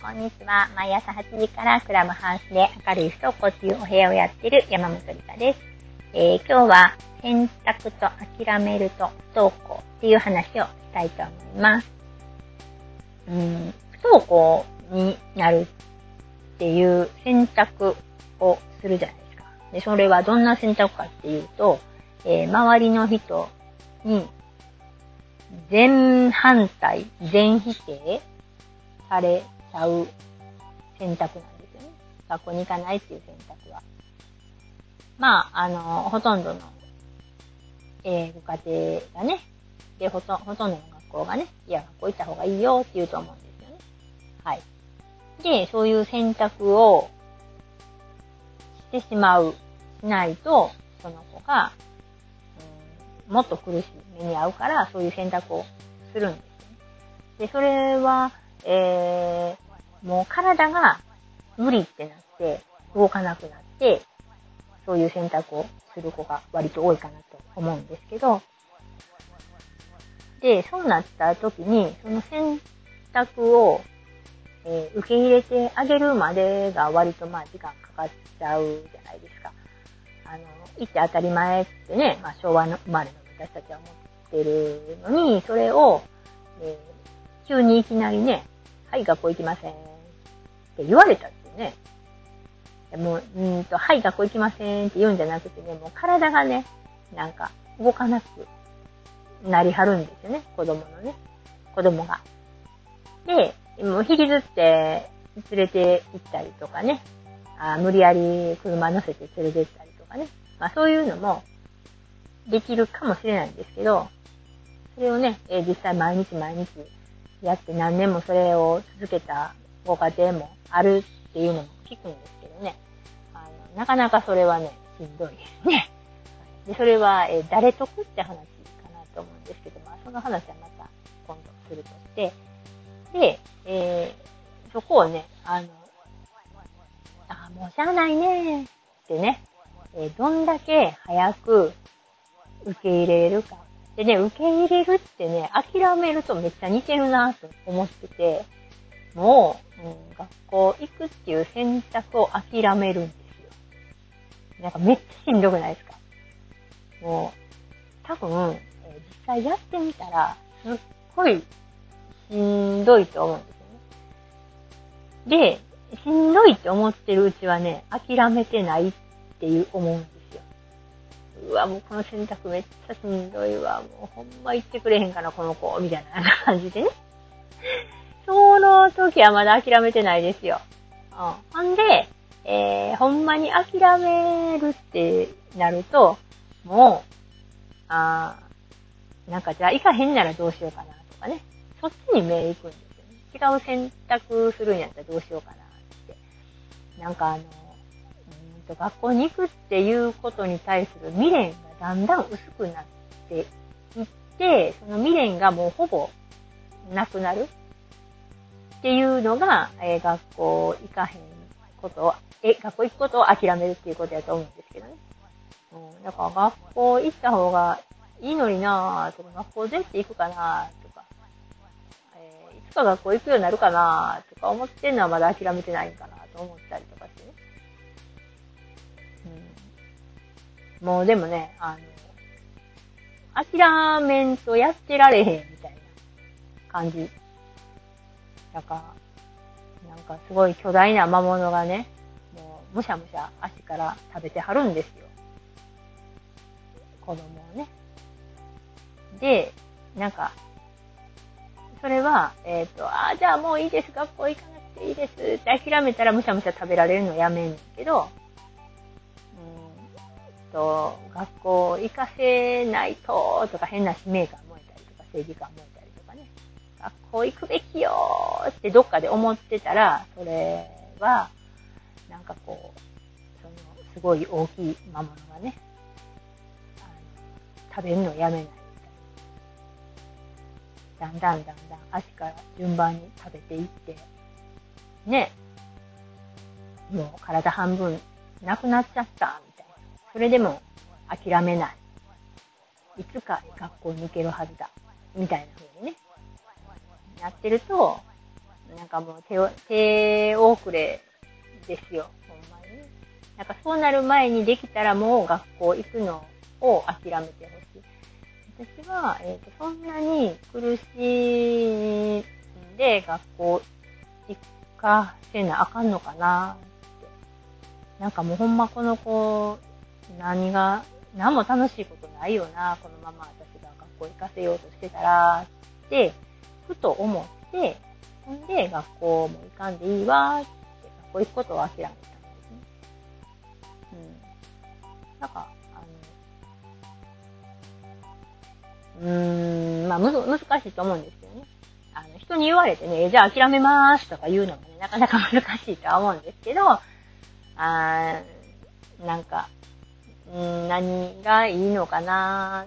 こんにちは。毎朝8時からクラブハウスで明るい不登校っていうお部屋をやってる山本理香です。えー、今日は選択と諦めると不登校っていう話をしたいと思います。うん、不登校になるっていう選択をするじゃないですか。で、それはどんな選択かっていうと、えー、周りの人に全反対、全否定されゃう選択なんですよね。学校に行かないっていう選択は。まあ、あの、ほとんどの、えー、ご家庭がね、で、ほと、ほとんどの学校がね、いや、学校行った方がいいよって言うと思うんですよね。はい。で、そういう選択をしてしまう、しないと、その子が、うん、もっと苦しい目に遭うから、そういう選択をするんですよね。で、それは、えー、もう体が無理ってなって、動かなくなって、そういう選択をする子が割と多いかなと思うんですけど、で、そうなった時に、その選択を、えー、受け入れてあげるまでが割とまあ時間かかっちゃうじゃないですか。あの、言って当たり前ってね、まあ昭和の生まれの私たちは思ってるのに、それを、えー、急にいきなりね、はい、学校行きません。って言われたってね。もう、んと、はい、学校行きませんって言うんじゃなくてね、もう体がね、なんか動かなくなりはるんですよね、子供のね。子供が。で、もう引きずって連れて行ったりとかね、あ無理やり車乗せて連れて行ったりとかね。まあそういうのもできるかもしれないんですけど、それをね、え実際毎日毎日やって何年もそれを続けたご家庭もあるっていうのも聞くんですけどね。あのなかなかそれはね、しんどいですね。で、それは、え誰得って話かなと思うんですけど、まあその話はまた今度するとして、で、えー、そこをね、あの、あ、もうしゃあないねってね、えー、どんだけ早く受け入れるかでね、受け入れるってね、諦めるとめっちゃ似てるなと思ってて、もう、うん、学校行くっていう選択を諦めるんですよ。なんかめっちゃしんどくないですか？もう、多分、え、実際やってみたら、すっごいしんどいと思うんですよね。で、しんどいって思ってるうちはね、諦めてないっていう思うんですうわ、もうこの選択めっちゃしんどいわ。もうほんま言ってくれへんかな、この子。みたいな感じでね。その時はまだ諦めてないですよ。うん。ほんで、えー、ほんまに諦めるってなると、もう、あ、なんかじゃあ行かへんならどうしようかなとかね。そっちに目行くんですよね。違う選択するんやったらどうしようかなって。なんかあの、と学校に行くっていうことに対する未練がだんだん薄くなっていって、その未練がもうほぼなくなるっていうのが、えー、学校行かへんことを、え、学校行くことを諦めるっていうことやと思うんですけどね。うん、だから学校行った方がいいのになぁとか、学校全って行くかなぁとか、えー、いつか学校行くようになるかなぁとか思ってんのはまだ諦めてないんかなと思ったりとかもうでもね、あの、諦めんとやってられへんみたいな感じ。だから、なんかすごい巨大な魔物がね、もうむしゃむしゃ足から食べてはるんですよ。子供をね。で、なんか、それは、えっ、ー、と、ああ、じゃあもういいです、学校行かなくていいですって諦めたらむしゃむしゃ食べられるのやめんねんけど、と、学校行かせないと、とか変な使命感燃えたりとか、正義感燃えたりとかね。学校行くべきよーってどっかで思ってたら、それは、なんかこう、その、すごい大きい魔物がね、食べるのをやめないみたいな。だんだんだんだん足から順番に食べていって、ね、もう体半分なくなっちゃったそれでも諦めない。いつか学校に行けるはずだ。みたいな風にね、なってると、なんかもう手、手遅れですよ、ほんまに。なんかそうなる前にできたらもう学校行くのを諦めてほしい。私は、えっ、ー、と、そんなに苦しいんで学校行かせなあかんのかなって。なんかもうほんまこの子、何が、何も楽しいことないよな、このまま私が学校行かせようとしてたら、って、ふと思って、ほんで学校も行かんでいいわ、って、学校行くことを諦めたんですね。うん。なんか、あの、うーん、まあ、む、難しいと思うんですよね。あの、人に言われてね、じゃあ諦めまーすとか言うのもね、なかなか難しいとは思うんですけど、あーなんか、うん、何がいいのかなっ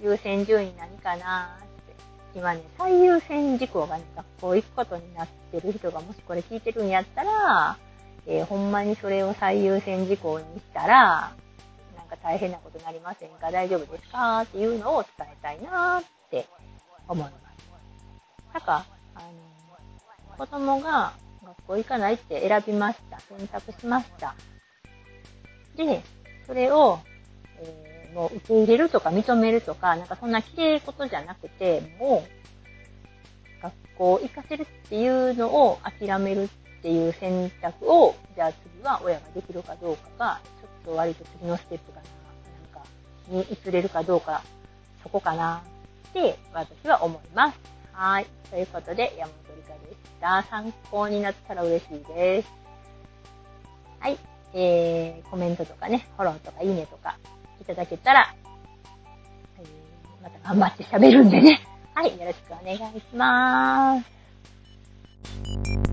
て、優先順位何かなって今ね、最優先事項がね、学校行くことになってる人がもしこれ聞いてるんやったら、えー、ほんまにそれを最優先事項にしたら、なんか大変なことになりませんか？大丈夫ですか？っていうのを伝えたいなって思います。なんか、あの、子供が学校行かないって選びました。選択しました。で、それを、えーもう受け入れるとか認めるとか、なんかそんな綺麗ことじゃなくて、もう、学校行かせるっていうのを諦めるっていう選択を、じゃあ次は親ができるかどうかが、ちょっと割と次のステップかな、なんか、に移れるかどうか、そこかな、って私は思います。はい。ということで、山本理香でした。参考になったら嬉しいです。はい。えー、コメントとかね、フォローとかいいねとかいただけたら、えー、また頑張って喋るんでね。はい、よろしくお願いします。